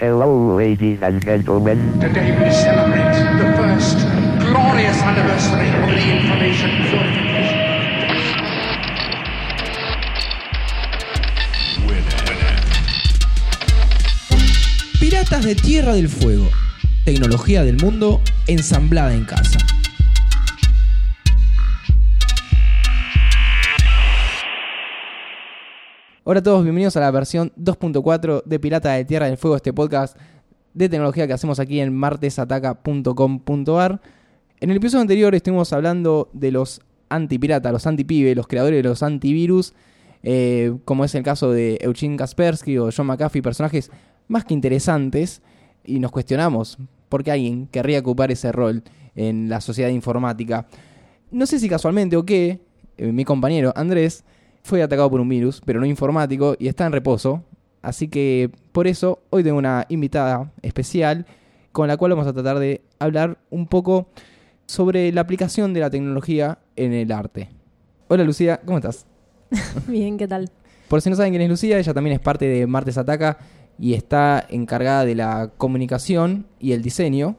Hello, ladies and gentlemen. Today we celebrate the first glorious anniversary of the information purification. Piratas de Tierra del Fuego. Tecnología del mundo ensamblada en casa. Hola a todos, bienvenidos a la versión 2.4 de Pirata de Tierra del Fuego, este podcast de tecnología que hacemos aquí en martesataca.com.ar. En el episodio anterior estuvimos hablando de los antipiratas, los antipibe, los creadores de los antivirus, eh, como es el caso de Eugene Kaspersky o John McAfee, personajes más que interesantes, y nos cuestionamos por qué alguien querría ocupar ese rol en la sociedad informática. No sé si casualmente o qué, eh, mi compañero Andrés fue atacado por un virus, pero no informático, y está en reposo. Así que por eso hoy tengo una invitada especial con la cual vamos a tratar de hablar un poco sobre la aplicación de la tecnología en el arte. Hola Lucía, ¿cómo estás? Bien, ¿qué tal? Por si no saben quién es Lucía, ella también es parte de Martes Ataca y está encargada de la comunicación y el diseño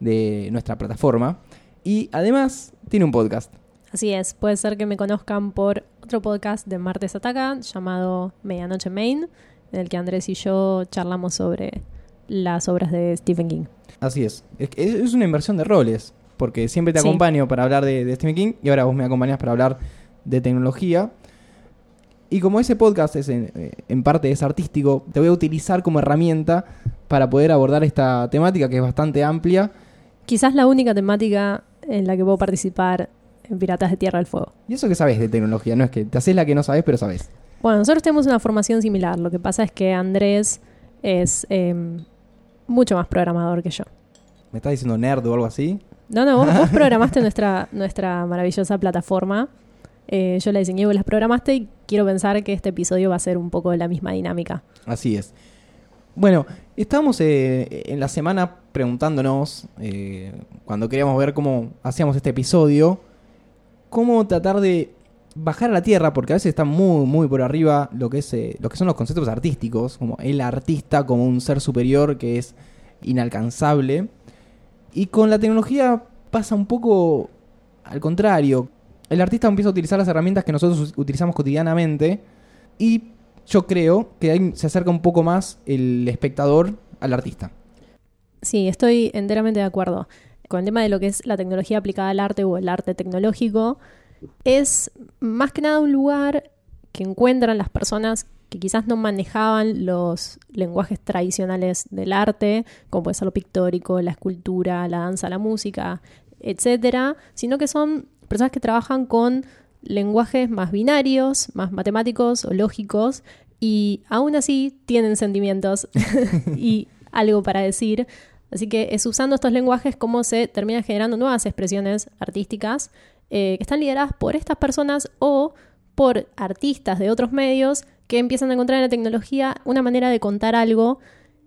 de nuestra plataforma. Y además tiene un podcast. Así es, puede ser que me conozcan por otro podcast de Martes Ataca llamado Medianoche Main, en el que Andrés y yo charlamos sobre las obras de Stephen King. Así es. Es, es una inversión de roles, porque siempre te Sí. acompaño para hablar de, de Stephen King y ahora vos me acompañás para hablar de tecnología. Y como ese podcast es en, eh, en parte es artístico, te voy a utilizar como herramienta para poder abordar esta temática que es bastante amplia. Quizás la única temática en la que puedo participar en Piratas de Tierra del Fuego. Y eso que sabes de tecnología, no es que te haces la que no sabes, pero sabes. Bueno, nosotros tenemos una formación similar. Lo que pasa es que Andrés es em, mucho más programador que yo. ¿Me estás diciendo nerd o algo así? No, no, vos, vos programaste nuestra, nuestra maravillosa plataforma. Eh, yo la diseñé, vos las programaste y quiero pensar que este episodio va a ser un poco de la misma dinámica. Así es. Bueno, estábamos eh, en la semana preguntándonos, eh, cuando queríamos ver cómo hacíamos este episodio, cómo tratar de bajar a la tierra, porque a veces está muy, muy por arriba lo que, es, eh, lo que son los conceptos artísticos, como el artista como un ser superior que es inalcanzable. Y con la tecnología pasa un poco al contrario. El artista empieza a utilizar las herramientas que nosotros utilizamos cotidianamente y yo creo que ahí se acerca un poco más el espectador al artista. Sí, estoy enteramente de acuerdo. Con el tema de lo que es la tecnología aplicada al arte o el arte tecnológico, es más que nada un lugar que encuentran las personas que quizás no manejaban los lenguajes tradicionales del arte, como puede ser lo pictórico, la escultura, la danza, la música, etcétera, sino que son personas que trabajan con lenguajes más binarios, más matemáticos o lógicos, y aún así tienen sentimientos y algo para decir. Así que es usando estos lenguajes como se terminan generando nuevas expresiones artísticas eh, que están lideradas por estas personas o por artistas de otros medios que empiezan a encontrar en la tecnología una manera de contar algo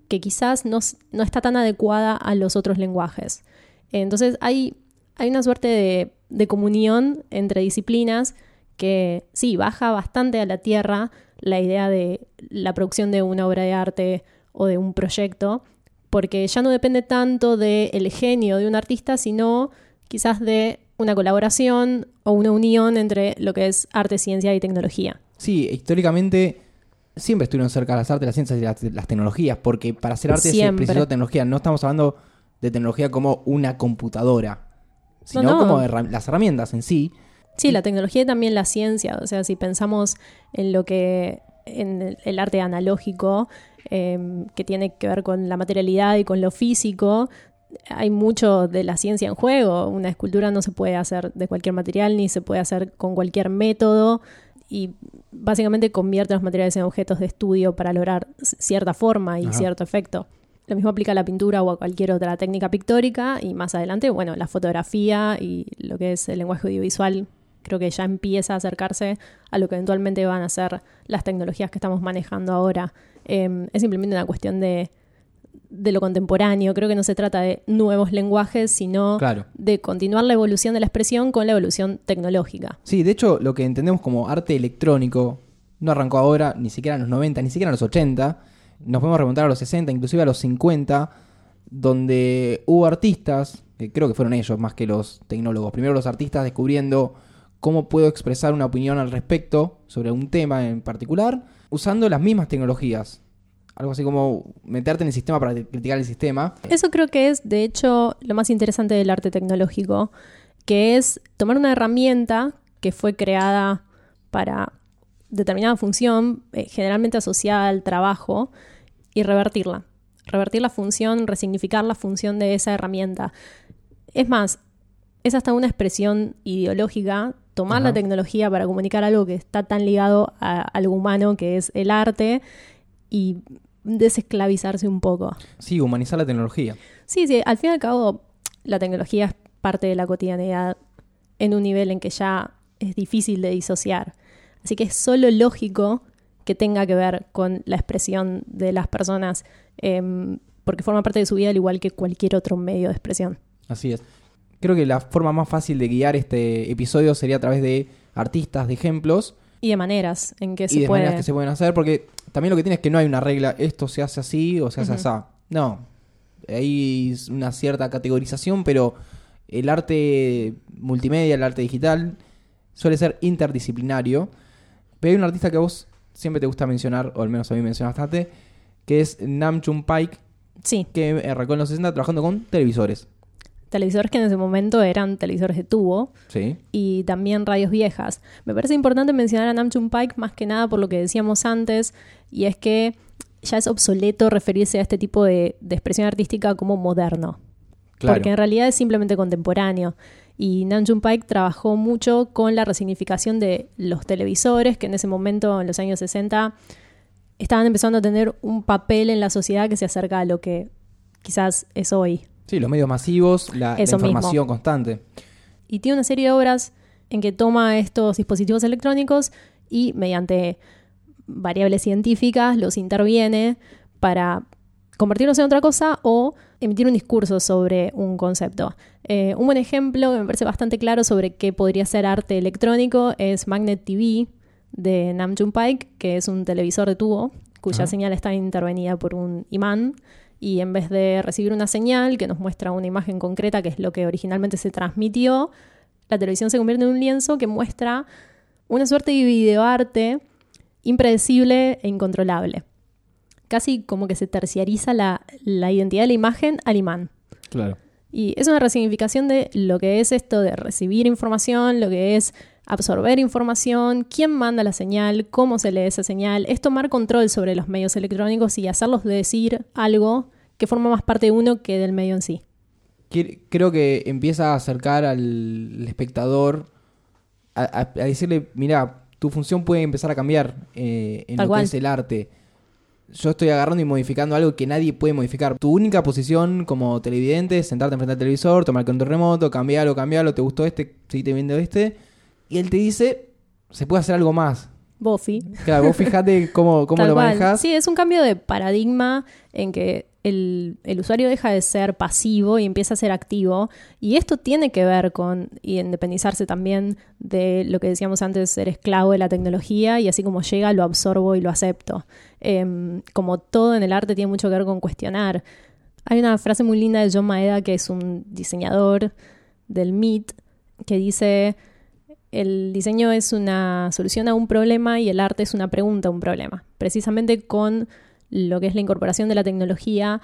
que quizás no, no está tan adecuada a los otros lenguajes. Entonces hay, hay una suerte de, de comunión entre disciplinas que sí, baja bastante a la tierra la idea de la producción de una obra de arte o de un proyecto, porque ya no depende tanto del genio de un artista, sino quizás de una colaboración o una unión entre lo que es arte, ciencia y tecnología. Sí, históricamente siempre estuvieron cerca las artes, las ciencias y las, las tecnologías, porque para hacer arte Siempre. se precisó tecnología. No estamos hablando de tecnología como una computadora, sino no. como herra- las herramientas en sí. Sí, la tecnología y también la ciencia. O sea, si pensamos en lo que. en el arte analógico, eh, que tiene que ver con la materialidad y con lo físico, hay mucho de la ciencia en juego. Una escultura no se puede hacer de cualquier material ni se puede hacer con cualquier método. Y básicamente convierte los materiales en objetos de estudio para lograr cierta forma y Ajá. cierto efecto. Lo mismo aplica a la pintura o a cualquier otra técnica pictórica y más adelante, bueno, la fotografía y lo que es el lenguaje audiovisual creo que ya empieza a acercarse a lo que eventualmente van a ser las tecnologías que estamos manejando ahora. Eh, es simplemente una cuestión de, de lo contemporáneo. Creo que no se trata de nuevos lenguajes, sino Claro. de continuar la evolución de la expresión con la evolución tecnológica. Sí, de hecho, lo que entendemos como arte electrónico no arrancó ahora, ni siquiera en los 90, ni siquiera en los 80. nos podemos remontar a los 60, inclusive a los 50, donde hubo artistas, que creo que fueron ellos más que los tecnólogos, primero los artistas descubriendo cómo puedo expresar una opinión al respecto sobre un tema en particular, usando las mismas tecnologías. Algo así como meterte en el sistema para criticar el sistema. Eso creo que es, de hecho, lo más interesante del arte tecnológico, que es tomar una herramienta que fue creada para determinada función, eh, generalmente asociada al trabajo, y revertirla. Revertir la función, resignificar la función de esa herramienta. Es más, es hasta una expresión ideológica tomar Ajá. la tecnología para comunicar algo que está tan ligado a algo humano que es el arte y desesclavizarse un poco. Sí, humanizar la tecnología. Sí, sí, al fin y al cabo la tecnología es parte de la cotidianidad en un nivel en que ya es difícil de disociar. Así que es solo lógico que tenga que ver con la expresión de las personas, em, porque forma parte de su vida al igual que cualquier otro medio de expresión. Así es. Creo que la forma más fácil de guiar este episodio sería a través de artistas, de ejemplos Y de maneras en que y se de puede... maneras que se pueden hacer, porque también lo que tiene es que no hay una regla, esto se hace así o se hace Ujú. así. No, hay una cierta categorización, pero el arte multimedia, el arte digital, suele ser interdisciplinario. Pero hay un artista que a vos siempre te gusta mencionar, o al menos a mí mencionas bastante, que es Nam June Paik, Sí, que arrancó en los 60 trabajando con televisores. Televisores que en ese momento eran televisores de tubo, Sí. y también radios viejas. Me parece importante mencionar a Nam June Paik más que nada por lo que decíamos antes, y es que ya es obsoleto referirse a este tipo de, de expresión artística como moderno, Claro. porque en realidad es simplemente contemporáneo. Y Nam June Paik trabajó mucho con la resignificación de los televisores, que en ese momento, en los años 60, estaban empezando a tener un papel en la sociedad que se acerca a lo que quizás es hoy. Sí, los medios masivos, la, la Eso mismo. información constante. y tiene una serie de obras en que toma estos dispositivos electrónicos y mediante variables científicas los interviene para convertirlos en otra cosa o emitir un discurso sobre un concepto. Eh, un buen ejemplo que me parece bastante claro sobre qué podría ser arte electrónico es Magnet TV de Nam June Paik, que es un televisor de tubo cuya Ajá. señal está intervenida por un imán y en vez de recibir una señal que nos muestra una imagen concreta, que es lo que originalmente se transmitió, la televisión se convierte en un lienzo que muestra una suerte de videoarte impredecible e incontrolable. Casi como que se terciariza la, la identidad de la imagen al imán. Claro. Y es una resignificación de lo que es esto de recibir información, lo que es absorber información, quién manda la señal, cómo se lee esa señal, es tomar control sobre los medios electrónicos y hacerlos decir algo que forma más parte de uno que del medio en sí. Creo que empieza a acercar al espectador a, a- a decirle, mira, tu función puede empezar a cambiar eh, en Tal lo cual. que es el arte. Yo estoy agarrando y modificando algo que nadie puede modificar. Tu única posición como televidente es sentarte enfrente al televisor, tomar el control remoto, cambiarlo, cambiarlo, te gustó este, seguite viendo este. Y él te dice, se puede hacer algo más. Buffy. Claro, vos fijate cómo, cómo lo cual. manejas. Sí, es un cambio de paradigma en que el, el usuario deja de ser pasivo y empieza a ser activo. Y esto tiene que ver con independizarse también de lo que decíamos antes, ser esclavo de la tecnología y así como llega lo absorbo y lo acepto. Em, como todo en el arte tiene mucho que ver con cuestionar. Hay una frase muy linda de John Maeda, que es un diseñador del MIT, que dice, el diseño es una solución a un problema y el arte es una pregunta a un problema. Precisamente con lo que es la incorporación de la tecnología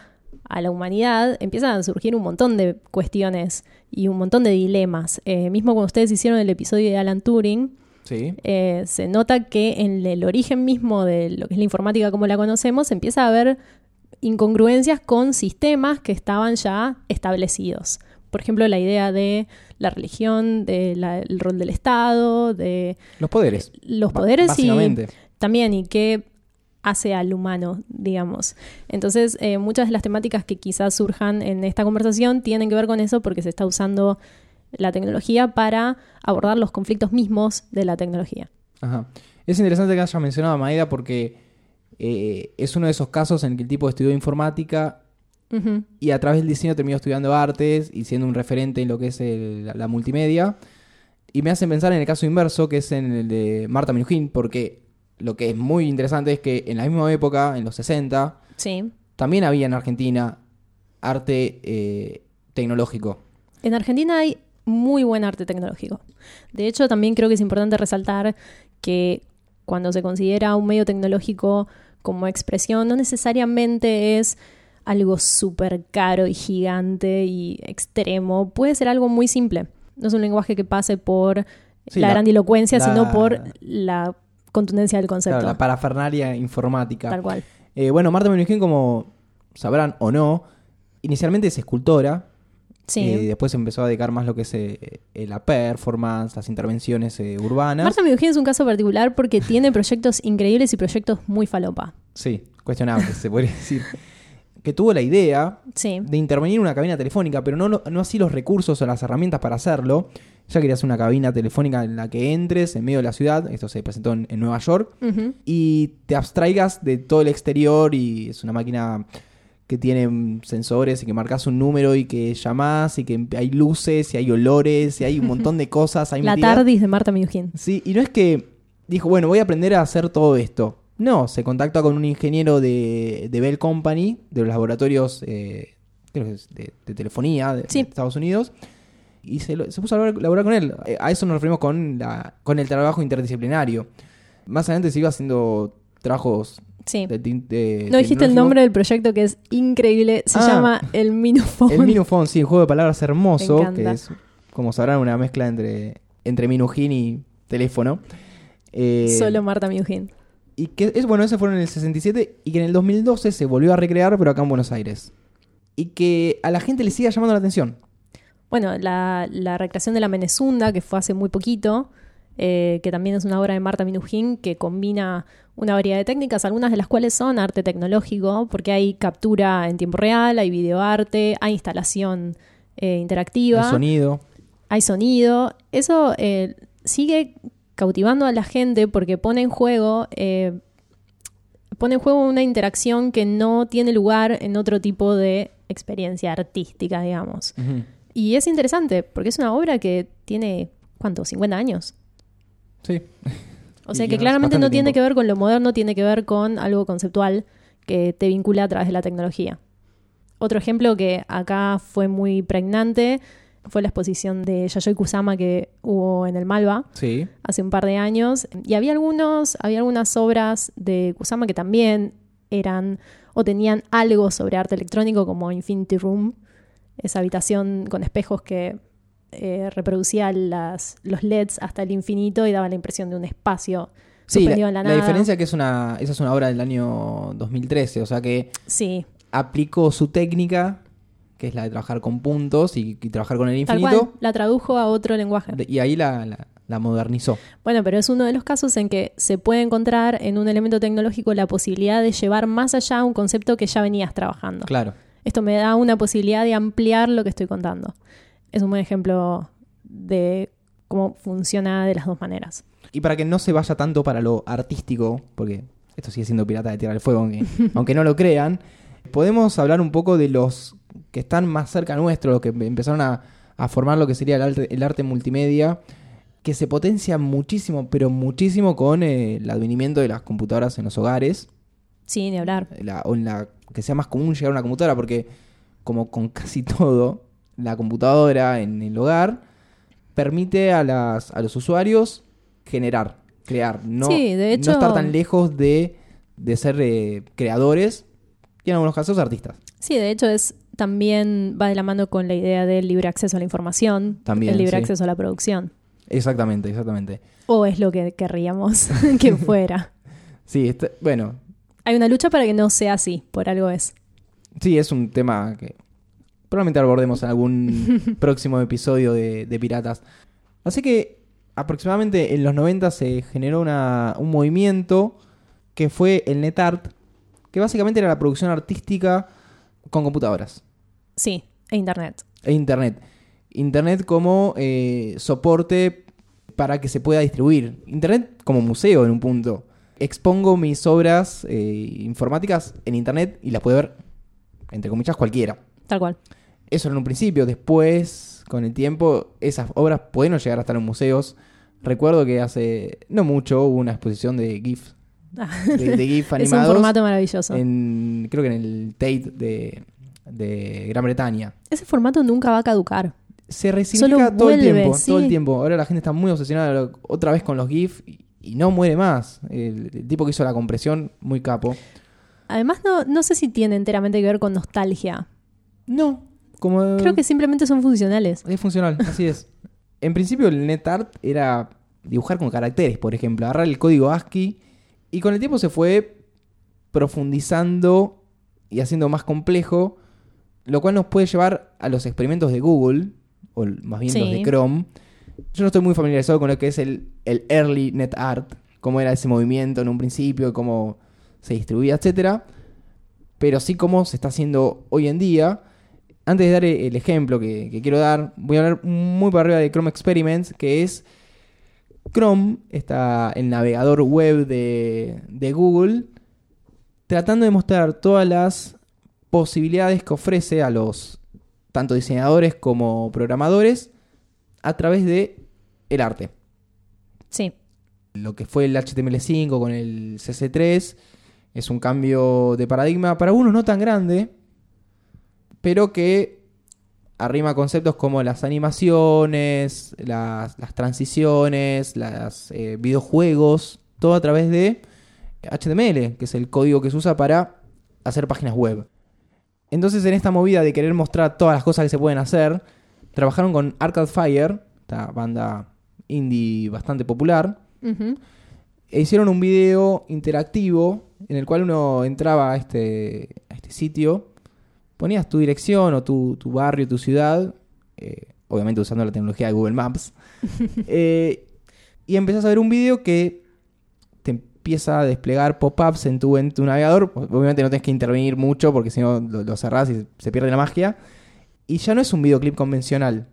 a la humanidad, empiezan a surgir un montón de cuestiones y un montón de dilemas. Eh, mismo cuando ustedes hicieron el episodio de Alan Turing, Sí. eh, se nota que en el origen mismo de lo que es la informática como la conocemos, empieza a haber incongruencias con sistemas que estaban ya establecidos. Por ejemplo, la idea de la religión, del rol del Estado, de Los poderes. los poderes y también y qué hace al humano, digamos. Entonces, eh, muchas de las temáticas que quizás surjan en esta conversación tienen que ver con eso porque se está usando la tecnología para abordar los conflictos mismos de la tecnología. Ajá. Es interesante que haya mencionado a Maeda porque eh, es uno de esos casos en que el tipo estudió informática Y a través del diseño terminó estudiando artes y siendo un referente en lo que es el- la, la multimedia. Y me hace pensar en el caso inverso, que es en el de Marta Minujín, porque lo que es muy interesante es que en la misma época, en los 60, Sí. También había en Argentina arte eh, tecnológico. En Argentina hay muy buen arte tecnológico. De hecho, también creo que es importante resaltar que cuando se considera un medio tecnológico como expresión, no necesariamente es algo súper caro y gigante y extremo. Puede ser algo muy simple. No es un lenguaje que pase por Sí, la, la- grandilocuencia, la- sino por la contundencia del concepto. Claro, la parafernalia informática. Tal cual. Eh, bueno, Marta Minujín, como sabrán o no, inicialmente es escultora. Sí. Eh, después empezó a dedicar más lo que es eh, eh, la performance, las intervenciones eh, urbanas. Marta Minujín es un caso particular porque tiene proyectos increíbles y proyectos muy falopa. Sí, cuestionable, se podría decir. Que tuvo la idea Sí. de intervenir en una cabina telefónica, pero no, no así los recursos o las herramientas para hacerlo. Ella quería hacer una cabina telefónica en la que entres en medio de la ciudad. Esto se presentó en, en Nueva York. Y te abstraigas de todo el exterior y es una máquina que tiene sensores y que marcas un número y que llamás y que hay luces y hay olores y hay un montón de cosas. Hay La metidas. tardis de Marta Minujín. Sí, y no es que dijo, bueno, voy a aprender a hacer todo esto. No, se contacta con un ingeniero de, de Bell Company, de los laboratorios, eh, de, de telefonía de, Sí. de Estados Unidos, y se, lo- se puso a laburar con él. A eso nos referimos con, la, con el trabajo interdisciplinario. Más adelante se iba haciendo trabajos Sí. de, de- No dijiste el nombre del proyecto que es increíble. Se Ah. llama El Minufone. El Minufone, sí, un juego de palabras hermoso, que es, como sabrán, una mezcla entre, entre Minujín y teléfono. Eh, Solo Marta Minujín. Y que es bueno, ese fueron en el 67 y que en el 2012 se volvió a recrear, pero acá en Buenos Aires. Y que a la gente le siga llamando la atención. Bueno, la, la recreación de la Menezunda, que fue hace muy poquito, eh, que también es una obra de Marta Minujín, que combina una variedad de técnicas, algunas de las cuales son arte tecnológico, porque hay captura en tiempo real, hay videoarte, hay instalación eh, interactiva. El sonido. hay sonido. Eso eh, sigue cautivando a la gente porque pone en juego. eh, pone en juego una interacción que no tiene lugar en otro tipo de experiencia artística, digamos. Y es interesante porque es una obra que tiene, ¿cuánto? 50 años. Sí. O Y sea que claramente no tiene tiempo. que ver con lo moderno, tiene que ver con algo conceptual que te vincula a través de la tecnología. Otro ejemplo que acá fue muy pregnante fue la exposición de Yayoi Kusama que hubo en el Malva Sí. hace un par de años. Y había algunos, había algunas obras de Kusama que también eran o tenían algo sobre arte electrónico, como Infinity Room, esa habitación con espejos que eh, reproducía las, los LEDs hasta el infinito y daba la impresión de un espacio Sí, la, en la, la nada. diferencia es que es una, esa es una obra del año 2013, o sea que Sí, aplicó su técnica, que es la de trabajar con puntos y, y trabajar con el tal infinito, cual, la tradujo a otro lenguaje. y ahí la, la- la modernizó. Bueno, pero es uno de los casos en que se puede encontrar en un elemento tecnológico la posibilidad de llevar más allá un concepto que ya venías trabajando. Claro. Esto me da una posibilidad de ampliar lo que estoy contando. Es un buen ejemplo de cómo funciona de las dos maneras. Y para que no se vaya tanto para lo artístico, porque esto sigue siendo Pirata de Tierra del Fuego, aunque, aunque no lo crean, podemos hablar un poco de los que están más cerca nuestro, los que empezaron a, a formar lo que sería el arte, el arte multimedia, que se potencia muchísimo, pero muchísimo con eh, el advenimiento de las computadoras en los hogares, Sí, ni hablar. la- o en la que sea más común llegar a una computadora, porque como con casi todo, la computadora en el hogar permite a, las, a los usuarios generar, crear, no, Sí, de hecho- no estar tan lejos de, de ser eh, creadores y en algunos casos artistas. Sí, de hecho es también va de la mano con la idea del libre acceso a la información, También, el libre sí. acceso a la producción. Exactamente, exactamente. O es lo que querríamos que fuera. Sí, está- bueno, Hay una lucha para que no sea así, por algo es. sí, es un tema que probablemente abordemos en algún próximo episodio de, de Piratas. Así que aproximadamente en los 90 se generó una- un movimiento que fue el NetArt, que básicamente era la producción artística con computadoras Sí, e internet. e Internet. Internet como eh, soporte para que se pueda distribuir. Internet como museo en un punto. Expongo mis obras eh, informáticas en Internet y las puede ver, entre comillas, cualquiera. Tal cual. Eso en un principio. Después, con el tiempo, esas obras pueden llegar a estar en museos. Recuerdo que hace no mucho hubo una exposición de GIF de, de GIF es un animados. formato maravilloso. en, creo que en el Tate de, de Gran Bretaña. Ese formato nunca va a caducar. Se resignifica todo el tiempo, todo el tiempo. Ahora la gente está muy obsesionada otra vez con los GIF y, y no muere más. El, el tipo que hizo la compresión, muy capo. Además, no, no sé si tiene enteramente que ver con nostalgia. No, como Creo que simplemente son funcionales. es funcional, así es. En principio el NetArt era dibujar con caracteres, por ejemplo, agarrar el código ASCII y con el tiempo se fue profundizando y haciendo más complejo, lo cual nos puede llevar a los experimentos de Google, o más bien los de Chrome. Yo no estoy muy familiarizado con lo que es el, el early NetArt, cómo era ese movimiento en un principio, cómo se distribuía, etcétera, pero sí cómo se está haciendo hoy en día. Antes de dar el ejemplo que, que quiero dar, voy a hablar muy para arriba de Chrome Experiments, que es Chrome, está el navegador web de, de Google, tratando de mostrar todas las posibilidades que ofrece a los tanto diseñadores como programadores a través de el arte. Sí. Lo que fue el HTML5 con el CC3 es un cambio de paradigma para algunos no tan grande, pero que arrima conceptos como las animaciones, las, las transiciones, los videojuegos, todo a través de HTML, que es el código que se usa para hacer páginas web. Entonces en esta movida de querer mostrar todas las cosas que se pueden hacer, trabajaron con Arcade Fire, esta banda indie bastante popular, e hicieron un video interactivo en el cual uno entraba a este, a este sitio, ponías tu dirección o tu, tu barrio, tu ciudad, eh, obviamente usando la tecnología de Google Maps, eh, y empezás a ver un video que te empieza a desplegar pop-ups en tu, en tu navegador. Obviamente no tienes que intervenir mucho porque si no lo, lo cerrás y se pierde la magia. Y ya no es un videoclip convencional.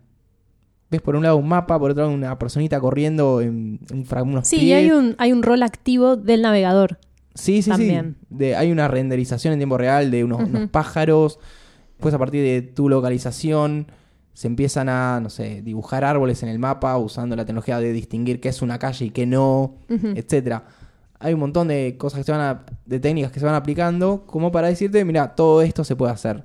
Ves por un lado un mapa, por otro lado una personita corriendo en, en unos Sí, y pies. hay un, hay un rol activo del navegador. Sí, sí, También. sí. De, hay una renderización en tiempo real de unos, pájaros. Pues a partir de tu localización se empiezan a, no sé, dibujar árboles en el mapa usando la tecnología de distinguir qué es una calle y qué no, Ujú. etcétera. Hay un montón de cosas que se van a, de técnicas que se van aplicando como para decirte, mira, todo esto se puede hacer.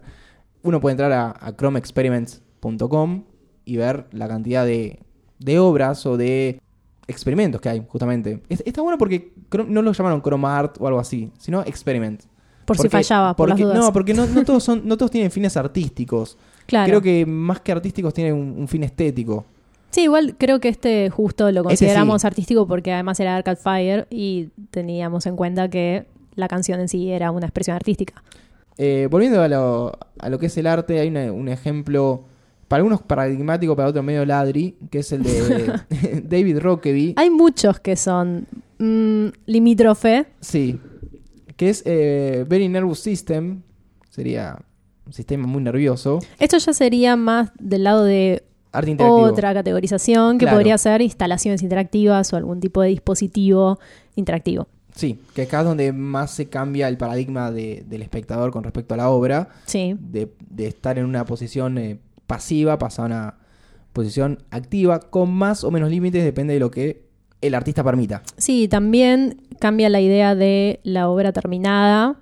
Uno puede entrar a, a chromeexperiments.com y ver la cantidad de, de obras o de experimentos que hay, justamente. Es- está bueno porque no lo llamaron Chrome Art o algo así, sino Experiment. Por si fallaba, por porque- las dudas. No, porque no, no todos son, no todos tienen fines artísticos. claro. Creo que más que artísticos tienen un, un fin estético. Sí, igual creo que este justo lo consideramos sí. artístico porque además era Arcade Fire y teníamos en cuenta que la canción en sí era una expresión artística. Eh, volviendo a lo, a lo que es el arte, hay una- un ejemplo, para algunos paradigmático, para otros medio ladri, que es el de David Rockaby. Hay muchos que son mm, limítrofe. Sí, que es eh, Very Nervous System, sería un sistema muy nervioso. Esto ya sería más del lado de Arte otra categorización que Claro. podría ser instalaciones interactivas o algún tipo de dispositivo interactivo. Sí, que acá es donde más se cambia el paradigma de- del espectador con respecto a la obra, Sí. de, de estar en una posición eh, pasiva, pasar a una posición activa, con más o menos límites, depende de lo que el artista permita. Sí, también cambia la idea de la obra terminada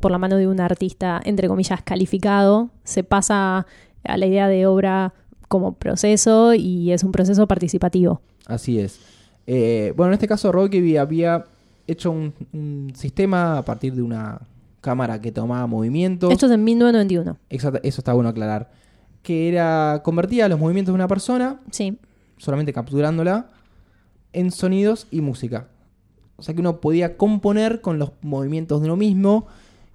por la mano de un artista, entre comillas, calificado. Se pasa a la idea de obra como proceso y es un proceso participativo. Así es. Eh, bueno, en este caso Rockaby había hecho un, un sistema a partir de una cámara que tomaba movimientos. Esto es en 1991. Exacto, eso está bueno aclarar. Que era convertía los movimientos de una persona, Sí. solamente capturándola, en sonidos y música. O sea que uno podía componer con los movimientos de uno mismo.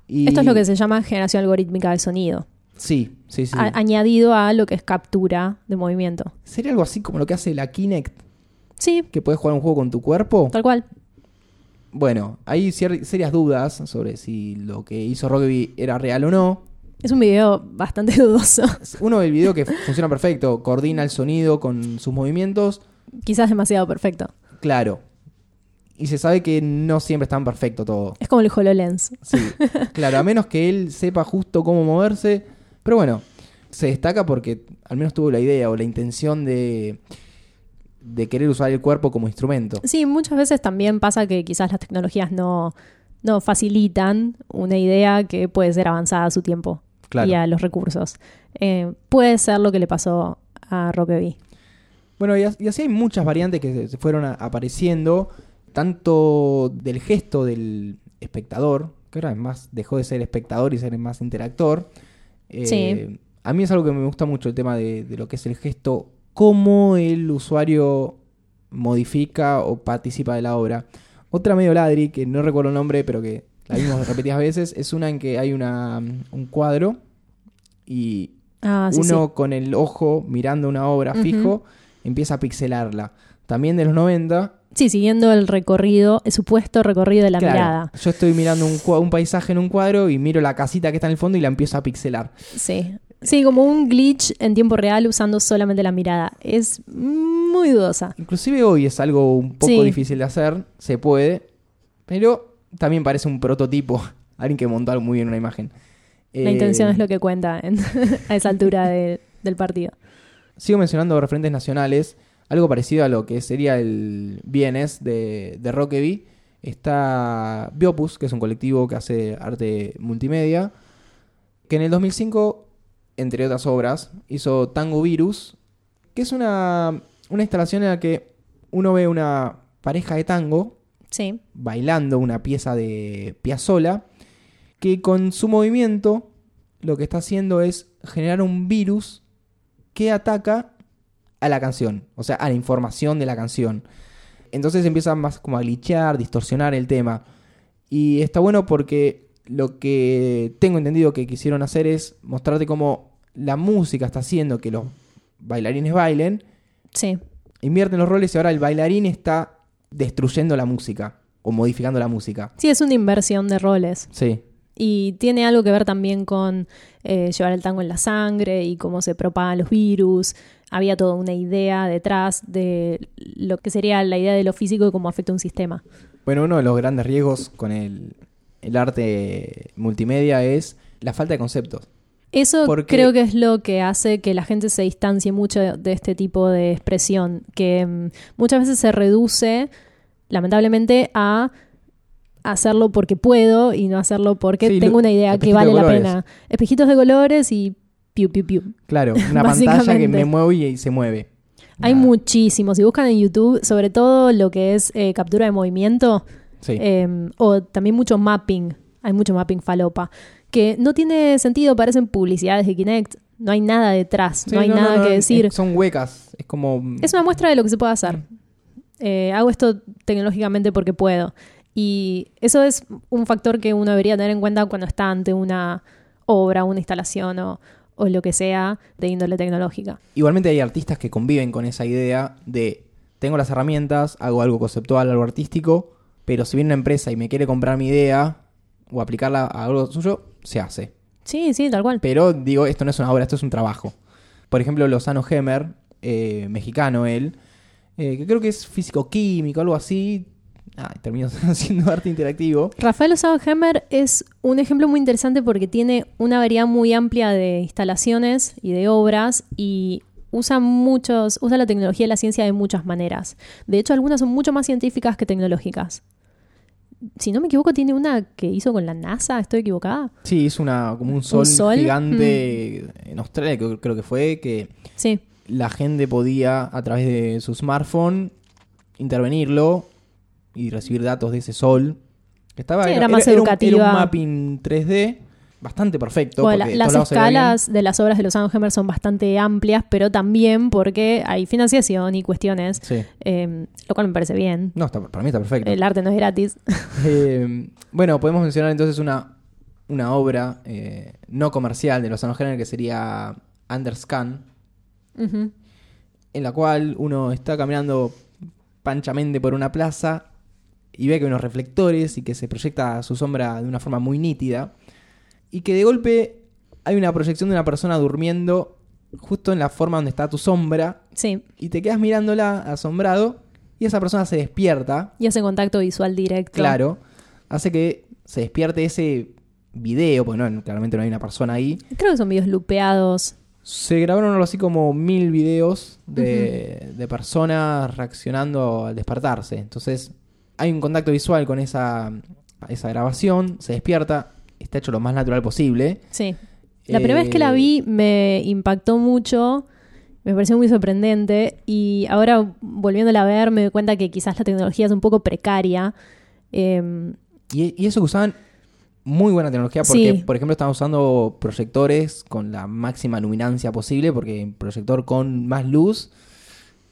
Y... Esto es lo que se llama generación algorítmica de sonido, Sí, sí, sí. a- añadido a lo que es captura de movimiento. Sería algo así como lo que hace la Kinect, Sí, que puedes jugar un juego con tu cuerpo. tal cual. Bueno, hay serias dudas sobre si lo que hizo Rockaby era real o no. Es un video bastante dudoso. Uno ve el video que funciona perfecto, coordina el sonido con sus movimientos, Quizás demasiado perfecto. claro. Y se sabe que no siempre es tan perfecto todo. Es como el HoloLens. Sí, claro, a menos que él sepa justo cómo moverse. Pero bueno, se destaca porque al menos tuvo la idea o la intención de, de querer usar el cuerpo como instrumento. Sí, muchas veces también pasa que quizás las tecnologías no, no facilitan una idea que puede ser avanzada a su tiempo Claro. y a los recursos. Eh, puede ser lo que le pasó a Rockaby. Bueno, y, as- y así hay muchas variantes que se- fueron apareciendo, tanto del gesto del espectador, que ahora más dejó de ser espectador y ser más interactor. Eh, Sí. A mí es algo que me gusta mucho el tema de, de lo que es el gesto, cómo el usuario modifica o participa de la obra. Otra medio ladri, que no recuerdo el nombre, pero que la vimos repetidas veces, es una en que hay una, un cuadro y Ah, sí, uno con el ojo mirando una obra fijo empieza a pixelarla. También de los 90. sí. Siguiendo el recorrido, el supuesto recorrido de la claro, mirada. Yo estoy mirando un, un paisaje en un cuadro y miro la casita que está en el fondo y la empiezo a pixelar. Sí. Sí, como un glitch en tiempo real usando solamente la mirada. Es muy dudosa. Inclusive hoy es algo un poco Sí. difícil de hacer, se puede, pero también parece un prototipo, alguien que montó muy bien una imagen. La Eh, intención es lo que cuenta en- a esa altura de- del partido. Sigo mencionando referentes nacionales, algo parecido a lo que sería el BNS de, de Rockaby. Está Biopus, que es un colectivo que hace arte multimedia, que en el 2005, entre otras obras, hizo Tango Virus, que es una, una instalación en la que uno ve una pareja de tango Sí. bailando una pieza de Piazzolla, que con su movimiento lo que está haciendo es generar un virus que ataca a la canción, o sea, a la información de la canción. Entonces empieza más como a glitchear, distorsionar el tema. Y está bueno porque lo que tengo entendido que quisieron hacer es mostrarte cómo la música está haciendo que los bailarines bailen, Sí. invierten los roles y ahora el bailarín está destruyendo la música o modificando la música. Sí, es una inversión de roles. Sí, Y tiene algo que ver también con eh, llevar el tango en la sangre y cómo se propagan los virus. Había toda una idea detrás de lo que sería la idea de lo físico y cómo afecta un sistema. Bueno, uno de los grandes riesgos con el, el arte multimedia es la falta de conceptos. Eso Porque- creo que es lo que hace que la gente se distancie mucho de, este tipo de expresión, que mm, muchas veces se reduce, lamentablemente, a hacerlo porque puedo y no hacerlo porque Sí, tengo una idea que vale la pena. Espejitos de colores y piu, piu, piu. Claro, una pantalla que me mueve y, y se mueve. Hay Nada. muchísimos. Si buscan en YouTube, sobre todo lo que es eh, captura de movimiento Sí. eh, o también mucho mapping. Hay mucho mapping falopa. Que no tiene sentido, parecen publicidades de Kinect. No hay nada detrás, Sí, no hay nada que es- decir. son huecas. Es como. Es una muestra de lo que se puede hacer. Eh, hago esto tecnológicamente porque puedo. Y eso es un factor que uno debería tener en cuenta cuando está ante una obra, una instalación o, o lo que sea de índole tecnológica. Igualmente hay artistas que conviven con esa idea de tengo las herramientas, hago algo conceptual, algo artístico, pero si viene una empresa y me quiere comprar mi idea o aplicarla a algo suyo, se hace. Sí, sí, tal cual. Pero digo, esto no es una obra, esto es un trabajo. Por ejemplo, Lozano Hemer, eh, mexicano él, eh, que creo que es físico-químico, algo así. Ah, terminó haciendo arte interactivo. Rafael Osado Hemmer es un ejemplo muy interesante porque tiene una variedad muy amplia de instalaciones y de obras y usa muchos, usa la tecnología y la ciencia de muchas maneras. De hecho, algunas son mucho más científicas que tecnológicas. Si no me equivoco, tiene una que hizo con la NASA, ¿estoy equivocada? Sí, hizo una, como un sol, sol? gigante en Australia, creo, creo que fue, que Sí, la gente podía, a través de su smartphone, intervenirlo y recibir datos de ese sol. Estaba, Sí, era más educativa. Un, era un mapping 3D bastante perfecto. Bueno, la- las escalas de las obras de los Hammer son bastante amplias, pero también porque hay financiación y cuestiones, Sí. eh, lo cual me parece bien. No, está, para mí está perfecto. El arte no es gratis. Eh, bueno, podemos mencionar entonces una, una obra eh, no comercial de los Henner que sería Underscan, Ujú. en la cual uno está caminando panchamente por una plaza y ve que hay unos reflectores y que se proyecta su sombra de una forma muy nítida y que de golpe hay una proyección de una persona durmiendo justo en la forma donde está tu sombra Sí, y te quedas mirándola asombrado y esa persona se despierta y hace contacto visual directo. Claro, hace que se despierte ese video, porque no, claramente no hay una persona ahí. Creo que son videos lupeados. Se grabaron algo así como mil videos de, de personas reaccionando al despertarse. Entonces, hay un contacto visual con esa, esa grabación, se despierta, está hecho lo más natural posible. Sí. La primera vez que la Eh, vi me impactó mucho, me pareció muy sorprendente y ahora volviéndola a ver me doy cuenta que quizás la tecnología es un poco precaria. Eh, Y, y eso que usaban muy buena tecnología porque, Sí. por ejemplo, estaban usando proyectores con la máxima luminancia posible porque proyector con más luz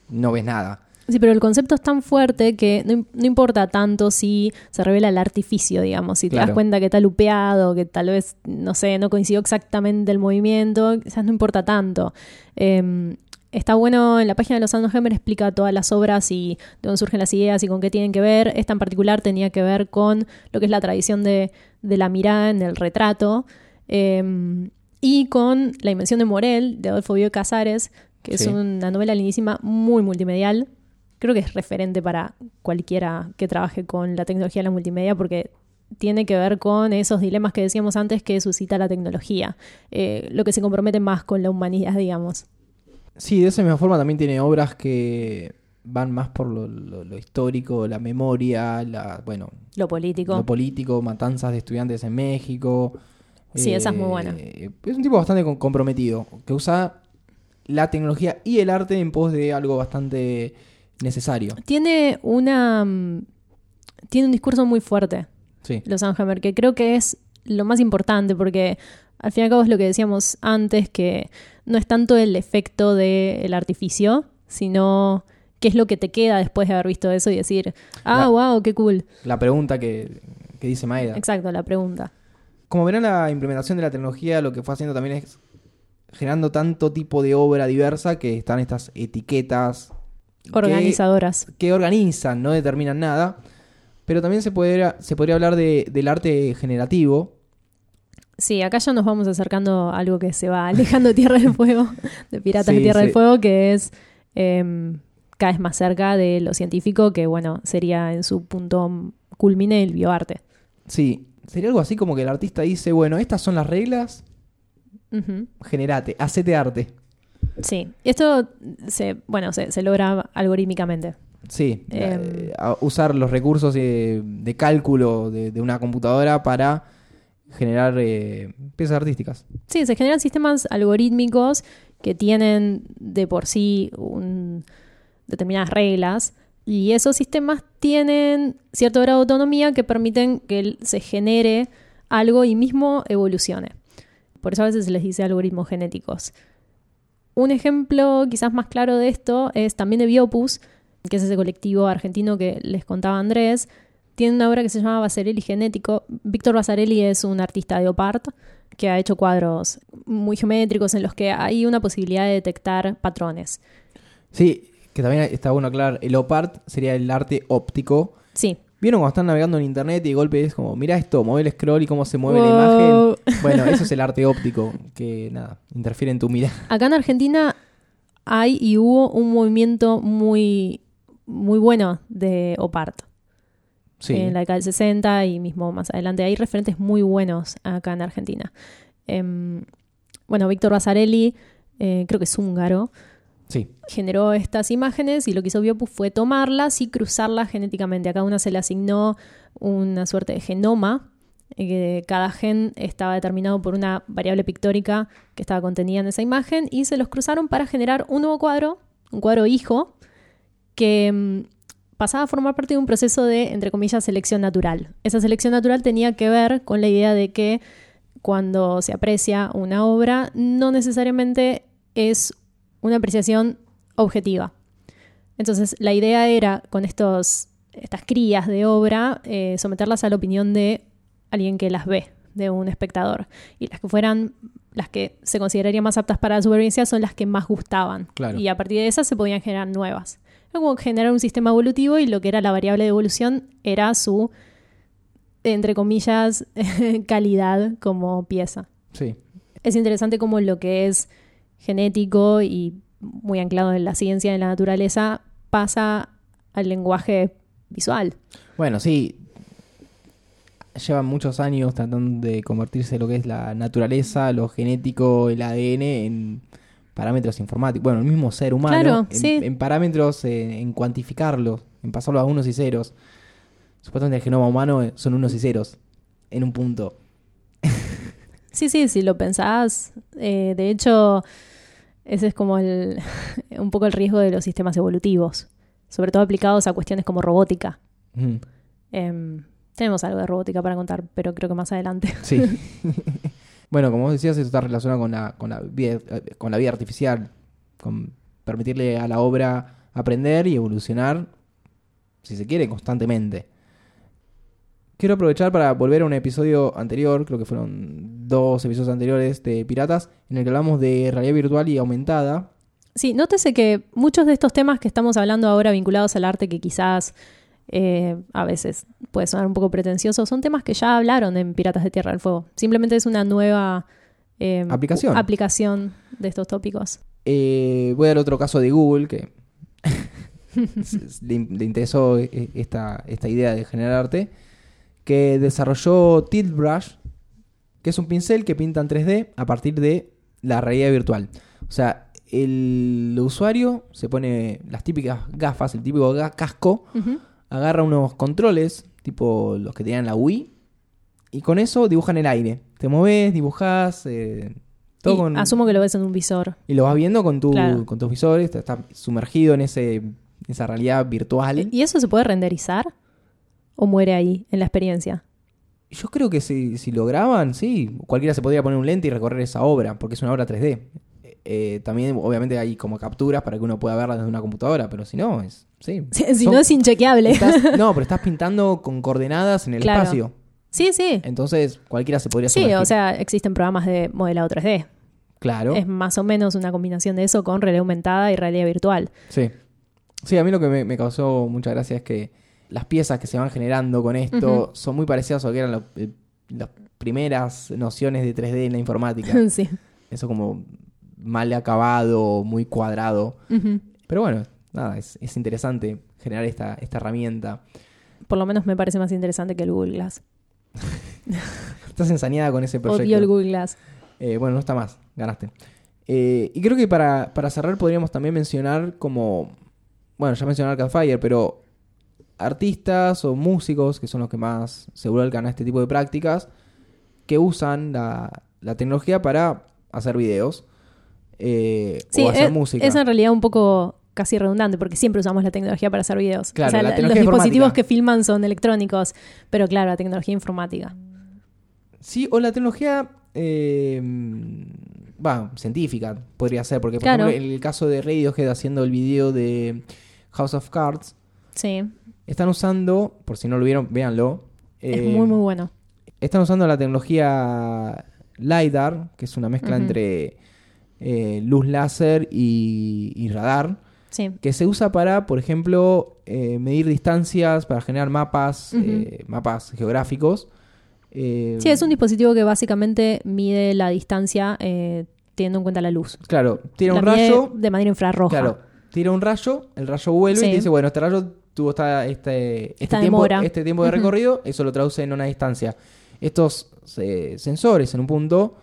no ves nada. Sí, pero el concepto es tan fuerte que no, no importa tanto si se revela el artificio, digamos, si te das cuenta que está lupeado, que tal vez, no sé, no coincidió exactamente el movimiento, quizás no importa tanto. Eh, Está bueno, en la página de los Hammer explica todas las obras y de dónde surgen las ideas y con qué tienen que ver. Esta en particular tenía que ver con lo que es la tradición de, de la mirada en el retrato eh, y con La Invención de Morel, de Adolfo Bioy Casares, que Sí. es una novela lindísima muy multimedial. Creo que es referente para cualquiera que trabaje con la tecnología de la multimedia porque tiene que ver con esos dilemas que decíamos antes que suscita la tecnología, eh, lo que se compromete más con la humanidad, digamos. Sí, de esa misma forma también tiene obras que van más por lo, lo- lo histórico, la memoria, la, bueno, Lo político. lo político, matanzas de estudiantes en México. Sí, esa es muy buena. Es un tipo bastante comprometido, que usa la tecnología y el arte en pos de algo bastante necesario. Tiene una. mm, Tiene un discurso muy fuerte, Sí, los Hammer, que creo que es lo más importante, porque al fin y al cabo es lo que decíamos antes, que no es tanto el efecto del artificio, sino qué es lo que te queda después de haber visto eso y decir, ah, La- wow, qué cool. la pregunta que, que dice Maeda. Exacto, la pregunta. Como verán, la implementación de la tecnología lo que fue haciendo también es generando tanto tipo de obra diversa que están estas etiquetas que- Organizadoras. que organizan, no determinan nada. Pero también se podría, se podría hablar de- del arte generativo. Sí, acá ya nos vamos acercando a algo que se va alejando de Tierra del Fuego, de Piratas de Sí, Tierra sí. del Fuego, que es em, cada vez más cerca de lo científico, que bueno, sería en su punto culmine el bioarte. Sí, sería algo así como que el artista dice, bueno, estas son las reglas, Ujú. generate, hacete arte. Sí, esto se, bueno, se, se logra algorítmicamente. Sí, Em. eh, usar los recursos de, de cálculo de, de una computadora para generar eh, piezas artísticas. Sí, se generan sistemas algorítmicos que tienen de por sí un- determinadas reglas y esos sistemas tienen cierto grado de autonomía que permiten que se genere algo y mismo evolucione. Por eso a veces se les dice algoritmos genéticos. Un ejemplo quizás más claro de esto es también de Biopus, que es ese colectivo argentino que les contaba Andrés. Tiene una obra que se llama Basarelli Genético. Víctor Basarelli es un artista de opart que ha hecho cuadros muy geométricos en los que hay una posibilidad de detectar patrones. Sí, que también está bueno aclarar, el OPART sería el arte óptico. Sí. ¿Vieron cuando están navegando en internet y de golpe es como, mira esto, mueve el scroll y cómo se mueve la imagen? Bueno, eso es el arte óptico, que nada, interfiere en tu mirada. Acá en Argentina hay y hubo un movimiento muy, muy bueno de opart. Sí, en la década del 60 y mismo más adelante. Hay referentes muy buenos acá en Argentina. Em, bueno, Víctor Basarelli, eh, creo que es húngaro, generó estas imágenes y lo que hizo Biopus fue tomarlas y cruzarlas genéticamente. A cada una se le asignó una suerte de genoma. eh, cada gen estaba determinado por una variable pictórica que estaba contenida en esa imagen y se los cruzaron para generar un nuevo cuadro, un cuadro hijo, que mm, pasaba a formar parte de un proceso de, entre comillas, selección natural. Esa selección natural tenía que ver con la idea de que cuando se aprecia una obra, no necesariamente es una apreciación objetiva. Entonces, la idea era, con estos, estas crías de obra, eh, someterlas a la opinión de alguien que las ve, de un espectador. Y las que fueran, las que se considerarían más aptas para la supervivencia son las que más gustaban. Claro. Y a partir de esas se podían generar nuevas. Era como generar un sistema evolutivo y lo que era la variable de evolución era su, entre comillas, calidad como pieza. sí. Es interesante como lo que es genético y muy anclado en la ciencia, en la naturaleza, pasa al lenguaje visual. Bueno, sí. Llevan muchos años tratando de convertirse lo que es la naturaleza, lo genético, el ADN en parámetros informáticos. Bueno, el mismo ser humano. Claro, en, sí. en parámetros, eh, en cuantificarlo, en pasarlo a unos y ceros. Supuestamente el genoma humano son unos y ceros. En un punto. Sí, sí, si lo pensás. eh, de hecho, ese es como el, un poco el riesgo de los sistemas evolutivos, sobre todo aplicados a cuestiones como robótica. Mm, Em, tenemos algo de robótica para contar, pero creo que más adelante. Sí. bueno, como vos decías, eso está relacionado con la, con la, vida, eh, con la vida artificial. Con permitirle a la obra aprender y evolucionar, si se quiere, constantemente. Quiero aprovechar para volver a un episodio anterior, creo que fueron dos episodios anteriores de Piratas, en el que hablamos de realidad virtual y aumentada. Sí, nótese que muchos de estos temas que estamos hablando ahora vinculados al arte, que quizás eh, a veces puede sonar un poco pretencioso, son temas que ya hablaron en Piratas de Tierra del Fuego. Simplemente es una nueva eh, Aplicación. aplicación de estos tópicos. Eh, voy a dar otro caso de Google que le, le interesó eh, esta, esta idea de generar arte, que desarrolló Tilt Brush, que es un pincel que pinta en 3D a partir de la realidad virtual. O sea, el usuario se pone las típicas gafas, el típico casco, agarra unos controles, tipo los que tenían la Wii, y con eso dibujan el aire. Te moves, dibujás, eh, todo Y con... Asumo que lo ves en un visor. Y lo vas viendo con, tu, Claro. con tus visores, estás sumergido en ese, esa realidad virtual. ¿Y eso se puede renderizar? ¿O muere ahí, en la experiencia? Yo creo que si, si lo graban, sí, cualquiera se podría poner un lente y recorrer esa obra, porque es una obra 3D. Eh, también, obviamente, hay como capturas para que uno pueda verla desde una computadora, pero si no, es. Sí. Si, si Son- no es inchequeable. estás- no, pero estás pintando con coordenadas en el Claro. espacio. Sí, sí. Entonces, cualquiera se podría Sí, sumergir. o sea, existen programas de modelado 3D. Claro. Es más o menos una combinación de eso con realidad aumentada y realidad virtual. Sí. Sí, a mí lo que me, me causó mucha gracia es que las piezas que se van generando con esto son muy parecidas a lo que eran lo- eh, las primeras nociones de 3D en la informática. sí. Eso como mal acabado, muy cuadrado. Pero bueno, nada, es, es interesante generar esta, esta herramienta. Por lo menos me parece más interesante que el Google Glass. Estás ensañada con ese proyecto. Odio el Google Glass. Eh, bueno, no está más, ganaste. Eh, y creo que para, para cerrar podríamos también mencionar como, bueno, ya mencioné Arcade Fire, pero artistas o músicos, que son los que más se vuelcan a este tipo de prácticas, que usan la, la tecnología para hacer videos eh, Sí, o hacer es, música. es en realidad un poco casi redundante porque siempre usamos la tecnología para hacer videos. Claro, o sea, la los dispositivos que filman son electrónicos, pero claro, la tecnología informática. Sí, o la tecnología, eh, va, científica podría ser, porque por Claro. ejemplo, en el caso de Radiohead haciendo el video de House of Cards, Sí, Están usando, por si no lo vieron, véanlo. es eh, muy, muy bueno. Están usando la tecnología LiDAR, que es una mezcla entre eh, luz láser y, y radar, Sí, que se usa para, por ejemplo, eh, medir distancias, para generar mapas, eh, mapas geográficos. Sí, es un dispositivo que básicamente mide la distancia teniendo en cuenta la luz. Claro, tira La un rayo, de manera infrarroja. claro, tira un rayo, el rayo vuelve Sí. y te dice, bueno, este rayo tuvo esta, este, este Esta tiempo, demora. este tiempo de recorrido, eso lo traduce en una distancia. Estos eh, sensores en un punto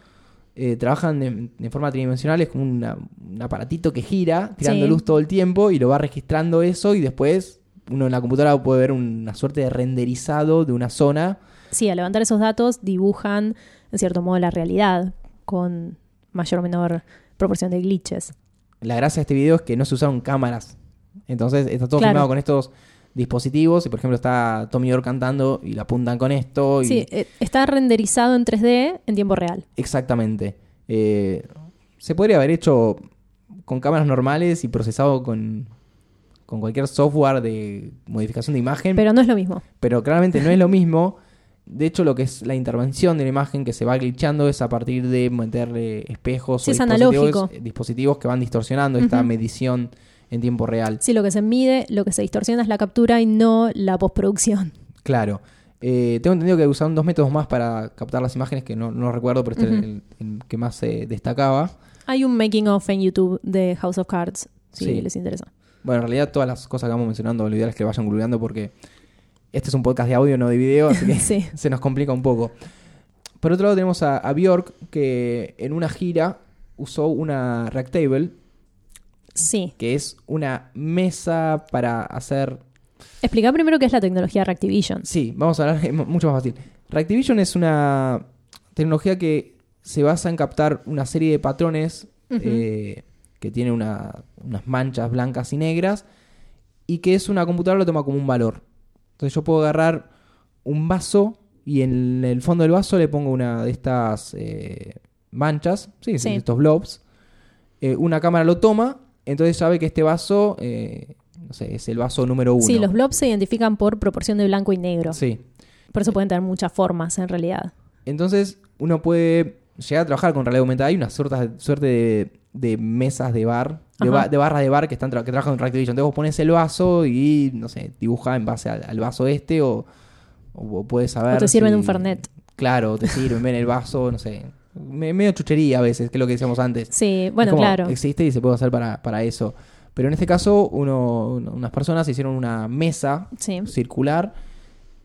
eh, trabajan de, de forma tridimensional, es como una- un aparatito que gira, tirando Sí. luz todo el tiempo y lo va registrando eso y después uno en la computadora puede ver una suerte de renderizado de una zona. Sí, al levantar esos datos dibujan, en cierto modo, la realidad con mayor o menor proporción de glitches. La gracia de este video es que no se usaron cámaras. Entonces está todo Claro. filmado con estos dispositivos y por ejemplo está Tommy York cantando y la apuntan con esto. Y... Sí, eh, está renderizado en 3D en tiempo real. Exactamente. Eh, se podría haber hecho con cámaras normales y procesado con, con cualquier software de modificación de imagen, pero, Pero no es lo mismo. claramente no es lo mismo. De hecho, lo que es la intervención de la imagen que se va glitchando es a partir de meterle espejos Sí, o es dispositivos, analógico. dispositivos que van distorsionando esta medición en tiempo real. Sí, lo que se mide, lo que se distorsiona es la captura y no la postproducción. Claro. Eh, tengo entendido que usaron dos métodos más para captar las imágenes que no, no recuerdo, pero este es el, el que más se destacaba. Hay un making of en YouTube de House of Cards, si Sí. les interesa. Bueno, en realidad todas las cosas que vamos mencionando, lo ideal es que vayan googleando porque este es un podcast de audio, no de video, así que Sí. se nos complica un poco. Por otro lado tenemos a, a Bjork que en una gira usó una Rectable, Sí. que es una mesa para hacer... Explica primero qué es la tecnología Reactivision. Sí, vamos a hablar, es mucho más fácil. Reactivision es una tecnología que se basa en captar una serie de patrones eh, que tiene una- unas manchas blancas y negras y que es una computadora lo toma como un valor. Entonces yo puedo agarrar un vaso y en el fondo del vaso le pongo una de estas eh, manchas, sí, Sí. estos blobs. Eh, una cámara lo toma, entonces sabe que este vaso, eh, no sé, es el vaso número uno. Sí, los blobs se identifican por proporción de blanco y negro. Sí. Por eso pueden tener muchas formas en realidad. Entonces uno puede llegar a trabajar con realidad aumentada. Hay una suerte, suerte de, de mesas de bar, de, ba- de barras de bar que, están tra- que trabajan con Reactivision. Entonces vos pones el vaso y, no sé, dibuja en base al, al vaso este o, o puedes saber... O te sirven si- un Fernet. Claro, te sirven, ven el vaso, no sé. Me- medio chuchería a veces, que es lo que decíamos antes. Sí, bueno, como, claro. Existe y se puede usar para, para eso. Pero en este caso, uno, uno- unas personas hicieron una mesa Sí. circular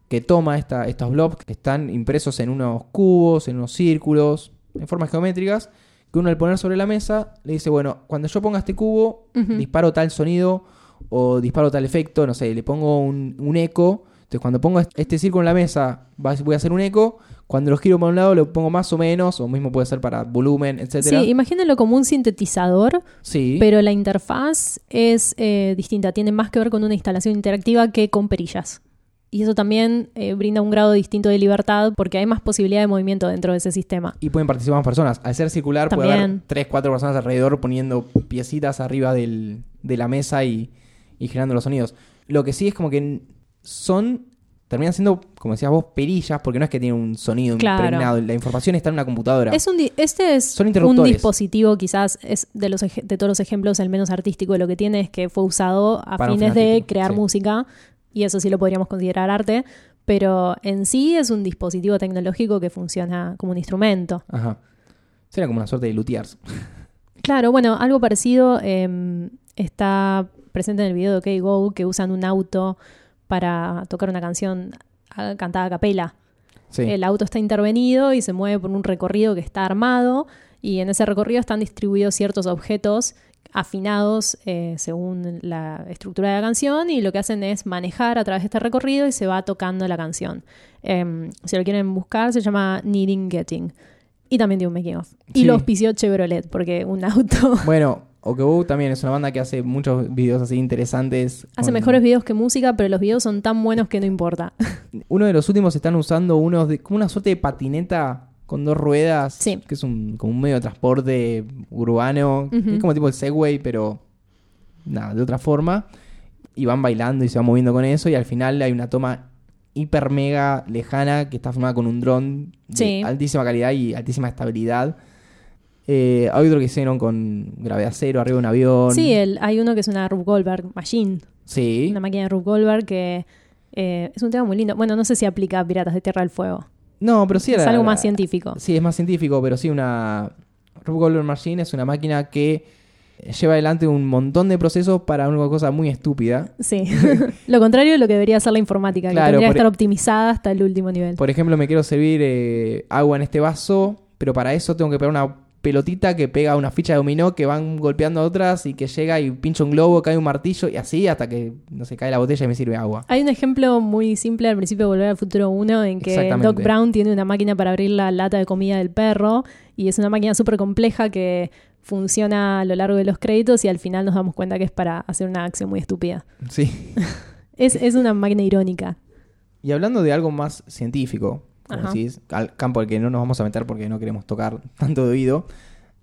que toma esta, estos blobs que están impresos en unos cubos, en unos círculos, en formas geométricas, que uno al poner sobre la mesa le dice, bueno, cuando yo ponga este cubo, disparo tal sonido o disparo tal efecto, no sé, le pongo un, un eco. Entonces cuando pongo est- este círculo en la mesa voy a hacer un eco, cuando lo giro para un lado lo pongo más o menos, o mismo puede ser para volumen, Sí, etcétera. imagínenlo como un sintetizador, Sí. pero la interfaz es eh, distinta. Tiene más que ver con una instalación interactiva que con perillas. Y eso también eh, brinda un grado distinto de libertad porque hay más posibilidad de movimiento dentro de ese sistema. Y pueden participar más personas. Al ser circular puede haber También. 3, 4 personas alrededor poniendo piecitas arriba del- de la mesa y, y generando los sonidos. Lo que sí es como que son... Terminan siendo, como decías vos, perillas, porque no es que tiene un sonido Claro. impregnado. La información está en una computadora. Es un este es Son un dispositivo, quizás es de, los de todos los ejemplos el menos artístico. Lo que tiene es que fue usado a Para fines fin de crear sí. música, y eso sí lo podríamos considerar arte, pero en sí es un dispositivo tecnológico que funciona como un instrumento. Ajá. Sería como una suerte de luthiers. Claro, bueno, algo parecido eh, está presente en el video de OK Go, que usan un auto para tocar una canción a- cantada a capela. Sí. El auto está intervenido y se mueve por un recorrido que está armado y en ese recorrido están distribuidos ciertos objetos afinados eh, según la estructura de la canción y lo que hacen es manejar a través de este recorrido y se va tocando la canción. Em, si lo quieren buscar se llama Needing Getting y también tiene un making of. Y lo auspició Chevrolet porque un auto Bueno, Okebo también es una banda que hace muchos videos así interesantes. hace con- mejores videos que música pero los videos son tan buenos que no importa. Uno de los últimos están usando unos de, como una suerte de patineta con dos ruedas, Sí. que es un, como un medio de transporte urbano, que es como tipo el Segway, pero nada, de otra forma. Y van bailando y se van moviendo con eso. Y al final hay una toma hiper mega lejana que está filmada con un dron de Sí. altísima calidad y altísima estabilidad. Eh, hay otro que hicieron con gravedad cero arriba de un avión. Sí, el, hay uno que es una Rube Goldberg Machine. Sí. Una máquina de Rube Goldberg que eh, es un tema muy lindo. Bueno, no sé si aplica a Piratas de Tierra del Fuego. No, pero sí es algo más científico. Sí, es más científico, pero sí una... Rube Goldberg Machine es una máquina que lleva adelante un montón de procesos para una cosa muy estúpida. Sí. lo contrario de lo que debería ser la informática, Claro, que tendría que estar optimizada hasta el último nivel. Por ejemplo, me quiero servir eh, agua en este vaso, pero para eso tengo que pegar una pelotita que pega una ficha de dominó que van golpeando a otras y que llega y pincha un globo, cae un martillo y así hasta que, no sé, cae la botella y me sirve agua. Hay un ejemplo muy simple al principio de Volver al Futuro 1 en que. Doc Brown tiene una máquina para abrir la lata de comida del perro y es una máquina súper compleja que funciona a lo largo de los créditos y al final nos damos cuenta que es para hacer una acción muy estúpida. Sí. Es, es una máquina irónica. Y hablando de algo más científico, como decís, al campo al que no nos vamos a meter porque no queremos tocar tanto de oído,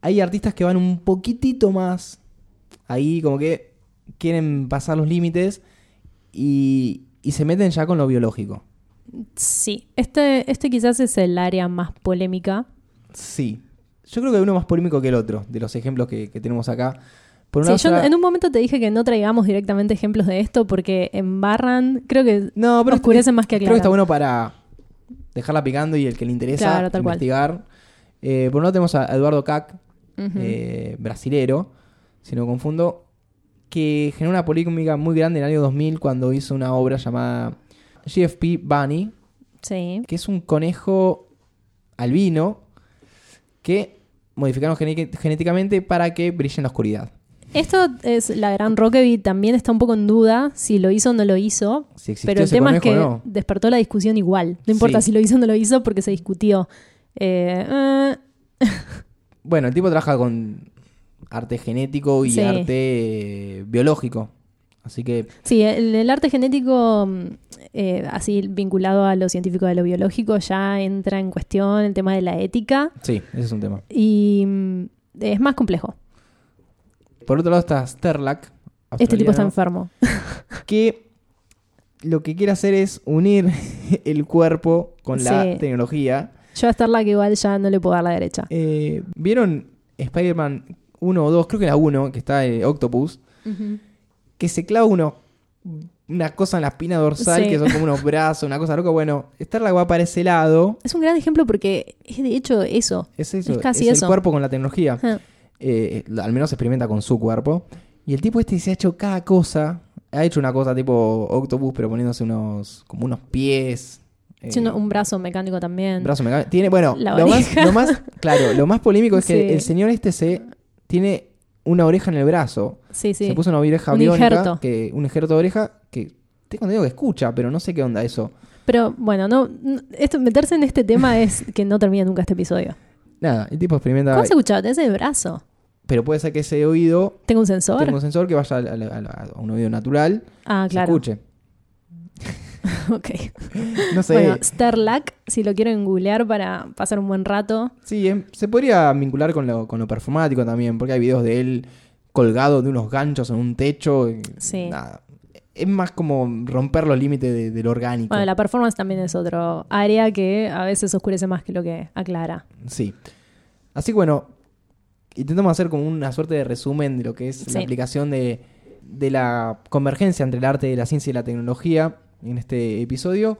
hay artistas que van un poquitito más ahí, como que quieren pasar los límites y, y se meten ya con lo biológico. Sí, este, este quizás es el área más polémica. Sí. Yo creo que hay uno más polémico que el otro, de los ejemplos que, que tenemos acá. Por Sí, yo en un momento te dije que no traigamos directamente ejemplos de esto porque embarran, creo que No, pero oscurecen más que Creo que está aclaran. bueno para dejarla picando y el que le interesa Claro, tal cual. investigar. Eh, por un lado tenemos a Eduardo Cac, eh, brasilero, si no confundo, que generó una polémica muy grande en el año 2000 cuando hizo una obra llamada GFP Bunny, Sí. que es un conejo albino que modificarnos gene- genéticamente para que brille en la oscuridad. Esto es la gran Rockaby, también está un poco en duda si lo hizo o no lo hizo. Si existió Pero el tema es que no. despertó la discusión igual. No importa Sí. si lo hizo o no lo hizo porque se discutió. Eh, eh, Bueno, el tipo trabaja con arte genético y Sí. arte eh, biológico. Así que sí, el, el arte genético, mm, eh, así vinculado a lo científico de lo biológico, ya entra en cuestión el tema de la ética sí, ese es un tema. y mm, es más complejo. Por otro lado está Sterlac. Este tipo está enfermo. Que lo que quiere hacer es unir el cuerpo con la tecnología. Yo a Starla que igual ya no le puedo dar la derecha. Eh, ¿Vieron Spider-Man 1 o 2? Creo que era 1, que está eh, Octopus. Que se clava uno, una cosa en la espina dorsal, Sí. que son como unos brazos, una cosa loca. Bueno, Starlac va para ese lado. Es un gran ejemplo porque es de hecho eso. Es eso, Es casi es eso. el cuerpo con la tecnología. Eh, al menos experimenta con su cuerpo. Y el tipo este se ha hecho cada cosa. Ha hecho una cosa tipo Octopus, pero poniéndose unos como unos pies. eh, sí, un brazo mecánico también. brazo mecánico. Tiene, bueno, lo más, oreja. lo más- claro, lo más polémico es que el señor este se tiene una oreja en el brazo. Sí, sí. Se puso una oreja Un biónica, injerto. que un injerto de oreja que tengo entendido que escucha, pero no sé qué onda eso. Pero bueno, no, no- esto, meterse en este tema es que no termina nunca este episodio. Nada, el tipo experimenta, ¿Cómo se escuchaba? El brazo. Pero puede ser que ese oído Tengo un sensor. tenga un sensor que vaya a, a- a- a un oído natural, Ah, se claro. escuche. ok. No sé. Bueno, Sterlac, si lo quieren googlear para pasar un buen rato. Sí, em, se podría vincular con lo, con lo performático también, porque hay videos de él colgado de unos ganchos en un techo. Sí. nada. Es más como romper los límites de, de lo orgánico. Bueno, la performance también es otro área que a veces oscurece más que lo que aclara. Sí. Así que bueno, intentamos hacer como una suerte de resumen de lo que es Sí. la aplicación de, de la convergencia entre el arte, la ciencia y la tecnología en este episodio.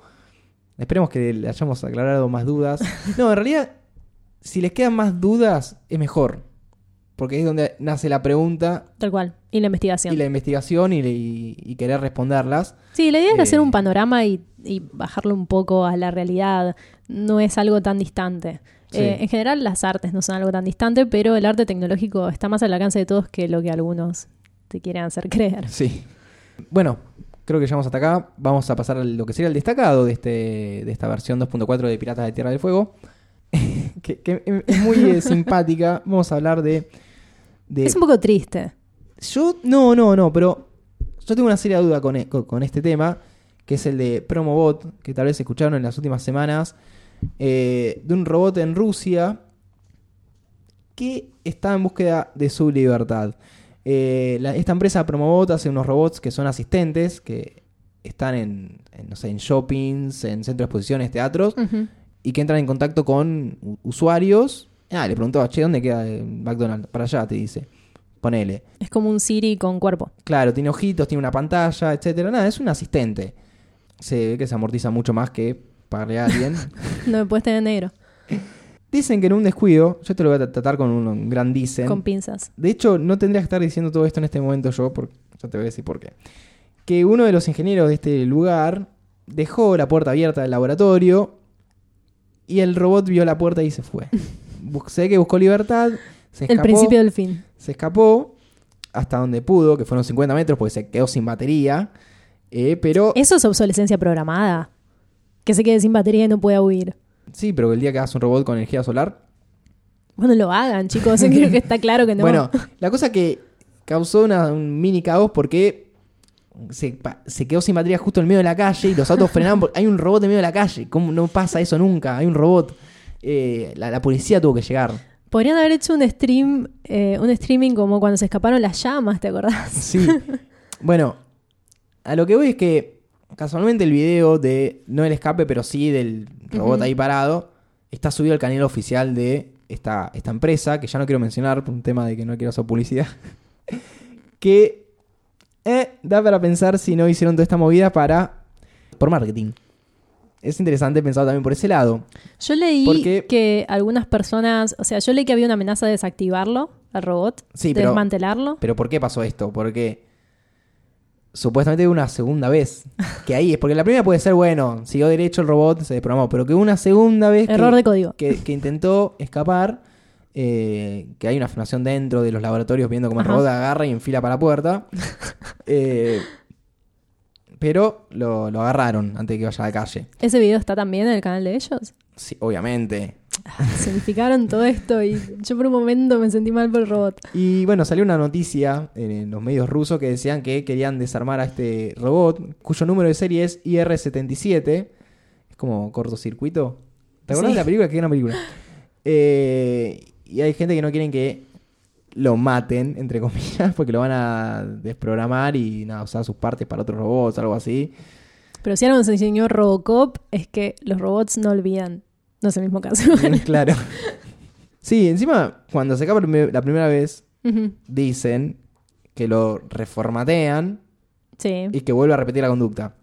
Esperemos que le hayamos aclarado más dudas. No, en realidad, si les quedan más dudas, es mejor. Porque es donde nace la pregunta Tal cual. Y la investigación. y la investigación y, y- y querer responderlas. Sí, la idea es Eh, hacer un panorama y, y bajarlo un poco a la realidad. No es algo tan distante. Sí. Eh, en general, las artes no son algo tan distante, pero el arte tecnológico está más al alcance de todos que lo que algunos te quieren hacer creer. Sí. Bueno, creo que llegamos hasta acá. Vamos a pasar a lo que sería el destacado de, este, de esta versión 2.4 de Piratas de Tierra del Fuego. que, que es muy eh, simpática. Vamos a hablar de... de- Es un poco triste. Yo, no, no, no, pero yo tengo una seria duda con, e- con- con este tema, que es el de Promobot, que tal vez escucharon en las últimas semanas, eh, de un robot en Rusia que está en búsqueda de su libertad. Eh, la- esta empresa Promobot hace unos robots que son asistentes, que están en, en, no sé, en shoppings, en centros de exposiciones, teatros, y que entran en contacto con usuarios. Ah, le preguntó, che, ¿dónde queda eh, McDonald's? Para allá, te dice. Ponele. Es como un Siri con cuerpo. Claro, tiene ojitos, tiene una pantalla, etcétera. Nada, es un asistente. Se ve que se amortiza mucho más que pagarle a alguien. No me puedes tener negro. dicen que en un descuido, yo te lo voy a tratar con un gran dicen. Con pinzas. De hecho, no tendría que estar diciendo todo esto en este momento yo, porque ya te voy a decir por qué. Que uno de los ingenieros de este lugar dejó la puerta abierta del laboratorio y el robot vio la puerta y se fue. Sé que buscó libertad, se El escapó, principio del fin. se escapó hasta donde pudo, que fueron 50 metros porque se quedó sin batería. eh, pero Eso es obsolescencia programada. Que se quede sin batería y no pueda huir. sí, pero el día que hagas un robot con energía solar. Bueno, lo hagan, chicos. Creo que está claro que no. Bueno, la cosa que causó una- un mini caos porque se, se quedó sin batería justo en el medio de la calle y los autos frenaban. porque Hay un robot en medio de la calle. ¿Cómo no pasa eso nunca? Hay un robot. Eh, la, la policía tuvo que llegar. Podrían haber hecho un stream, eh, un streaming como cuando se escaparon las llamas, ¿te acordás? Sí. bueno, a lo que voy es que casualmente el video de, no el escape, pero sí del robot ahí parado, está subido al canal oficial de esta, esta empresa, que ya no quiero mencionar por un tema de que no quiero hacer publicidad, que eh, da para pensar si no hicieron toda esta movida para por marketing. Es interesante pensado también por ese lado. Yo leí Porque- que algunas personas, o sea, yo leí que había una amenaza de desactivarlo al robot, Sí, de pero- desmantelarlo. Pero ¿por qué pasó esto? Porque supuestamente una segunda vez. Que ahí es, porque la primera puede ser, bueno, siguió derecho el robot, se desprogramó, pero que una segunda vez que, Error de código. que, que intentó escapar, eh, que hay una filmación dentro de los laboratorios viendo cómo el Ajá. robot agarra y enfila para la puerta. Eh, pero lo, lo agarraron antes de que vaya a la calle. ¿Ese video está también en el canal de ellos? Sí, obviamente. Significaron todo esto y yo por un momento me sentí mal por el robot. Y bueno, salió una noticia en los medios rusos que decían que querían desarmar a este robot, cuyo número de serie es IR-77. Es como cortocircuito. ¿Te acuerdas Sí. de la película? Que era una película. Eh, y hay gente que no quieren que lo maten, entre comillas, porque lo van a desprogramar y nada, usar sus partes para otros robots, algo así. Pero si algo nos enseñó Robocop es que los robots no olvidan. No es el mismo caso. claro. Sí, encima, cuando se acaba la primera vez, dicen que lo reformatean sí. y que vuelve a repetir la conducta.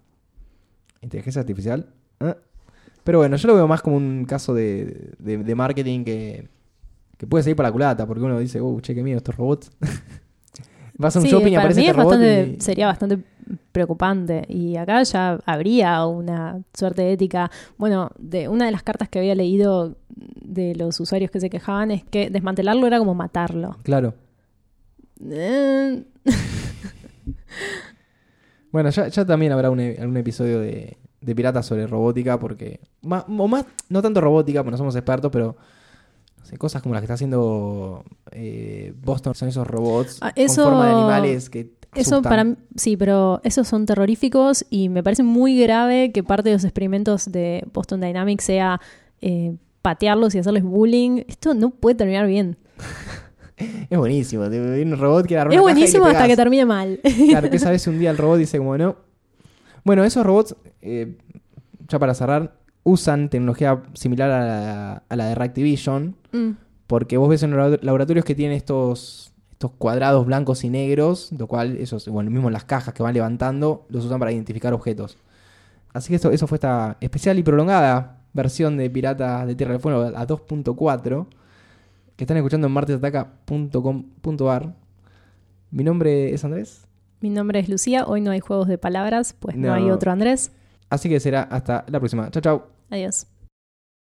¿Inteligencia artificial? ¿Eh? Pero bueno, yo lo veo más como un caso de, de- de marketing que, que puede seguir para la culata, porque uno dice, uh, che, qué miedo estos robots. Vas a un Sí, shopping y para aparece mí este es robot bastante, y- sería bastante preocupante. Y acá ya habría una suerte de ética. Bueno, de una de las cartas que había leído de los usuarios que se quejaban es que desmantelarlo era como matarlo. Claro. Eh, Bueno, ya, ya también habrá un, e- algún episodio de, de Piratas sobre robótica, porque. ma- o más, no tanto robótica, porque no somos expertos, pero. Cosas como las que está haciendo eh, Boston son esos robots Ah, eso- con forma de animales que. Eso para sí, pero esos son terroríficos y me parece muy grave que parte de los experimentos de Boston Dynamics sea eh, patearlos y hacerles bullying. Esto no puede terminar bien. Es buenísimo. un robot que Es buenísimo hasta que termine mal. Claro, que esa vez un día el robot dice como no. Bueno, esos robots, eh, ya para cerrar, usan tecnología similar a la, a la de Reactivision. Mm, Porque vos ves en los laboratorios que tienen estos, estos cuadrados blancos y negros, lo cual ellos, bueno, mismo las cajas que van levantando, los usan para identificar objetos. Así que eso, eso fue esta especial y prolongada versión de Piratas de Tierra del Fuego a 2.4, que están escuchando en martesataca.com.ar. Mi nombre es Andrés, Mi nombre es Lucía. Hoy no hay juegos de palabras, pues no, No. hay otro Andrés. Así que será hasta la próxima. Chao, chao. Adiós.